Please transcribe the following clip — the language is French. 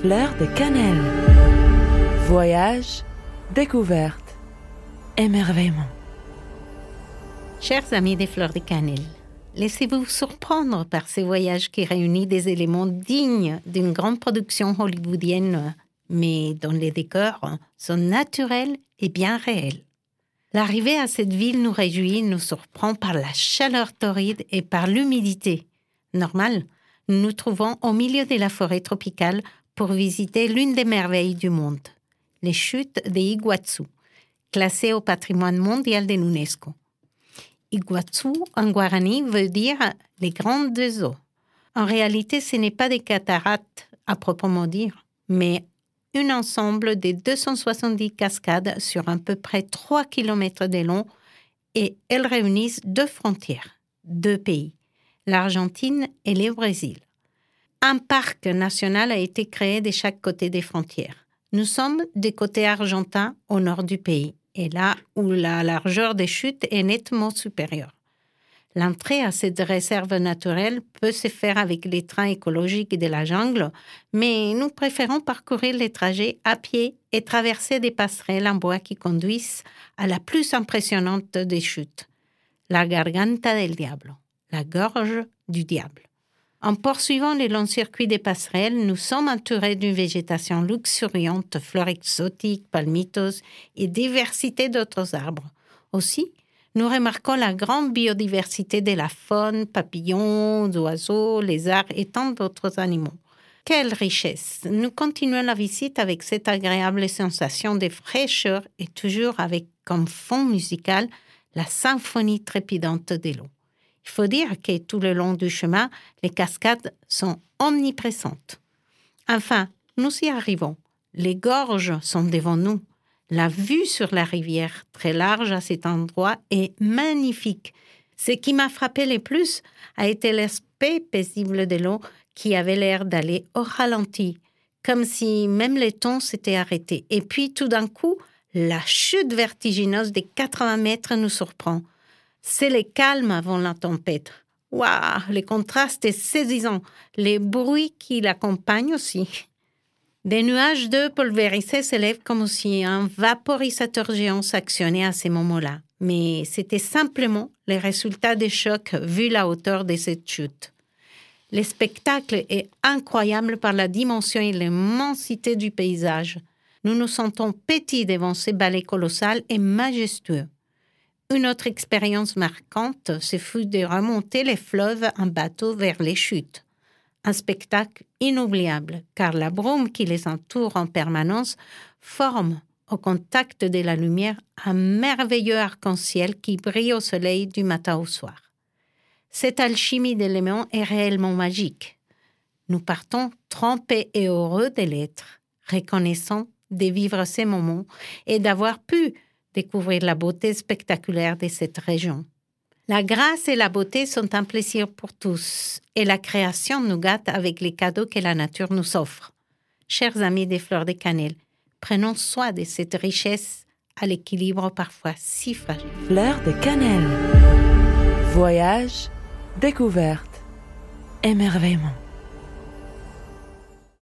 Fleur de cannelle. Voyage, découverte, émerveillement. Chers amis des fleurs de cannelle, laissez-vous surprendre par ces voyages qui réunissent des éléments dignes d'une grande production hollywoodienne, mais dont les décors sont naturels et bien réels. L'arrivée à cette ville nous réjouit, nous surprend par la chaleur torride et par l'humidité. Normal, nous nous trouvons au milieu de la forêt tropicale pour visiter l'une des merveilles du monde, les chutes des Iguazu, classées au patrimoine mondial de l'UNESCO. Iguazu en guarani veut dire les grandes eaux. En réalité, ce n'est pas des cataractes à proprement dire, mais un ensemble de 270 cascades sur à peu près 3 km de long et elles réunissent deux frontières, deux pays, l'Argentine et le Brésil. Un parc national a été créé de chaque côté des frontières. Nous sommes des côtés argentins au nord du pays, et là où la largeur des chutes est nettement supérieure. L'entrée à cette réserve naturelle peut se faire avec les trains écologiques de la jungle, mais nous préférons parcourir les trajets à pied et traverser des passerelles en bois qui conduisent à la plus impressionnante des chutes, la Garganta del Diablo, la gorge du diable. En poursuivant les longs circuits des passerelles, nous sommes entourés d'une végétation luxuriante, fleurs exotiques, palmitos et diversité d'autres arbres. Aussi, nous remarquons la grande biodiversité de la faune, papillons, oiseaux, lézards et tant d'autres animaux. Quelle richesse Nous continuons la visite avec cette agréable sensation de fraîcheur et toujours avec comme fond musical la symphonie trépidante de l'eau. Il faut dire que tout le long du chemin, les cascades sont omniprésentes. Enfin, nous y arrivons. Les gorges sont devant nous. La vue sur la rivière, très large à cet endroit, est magnifique. Ce qui m'a frappé le plus a été l'aspect paisible de l'eau qui avait l'air d'aller au ralenti, comme si même les tons s'étaient arrêtés. Et puis tout d'un coup, la chute vertigineuse des 80 mètres nous surprend. C'est le calme avant la tempête. Waouh, le contraste est saisissant, les bruits qui l'accompagnent aussi. Des nuages de pulvérisés s'élèvent comme si un vaporisateur géant s'actionnait à ces moments-là. Mais c'était simplement le résultat des chocs vu la hauteur de cette chute. Le spectacle est incroyable par la dimension et l'immensité du paysage. Nous nous sentons petits devant ces balais colossales et majestueux. Une autre expérience marquante, ce fut de remonter les fleuves en bateau vers les chutes un spectacle inoubliable, car la brume qui les entoure en permanence forme, au contact de la lumière, un merveilleux arc-en-ciel qui brille au soleil du matin au soir. Cette alchimie d'éléments est réellement magique. Nous partons trempés et heureux de l'être, reconnaissant de vivre ces moments et d'avoir pu découvrir la beauté spectaculaire de cette région. La grâce et la beauté sont un plaisir pour tous, et la création nous gâte avec les cadeaux que la nature nous offre. Chers amis des fleurs de cannelle, prenons soin de cette richesse à l'équilibre parfois si fragile. Fleurs de cannelle. Voyage, découverte, émerveillement.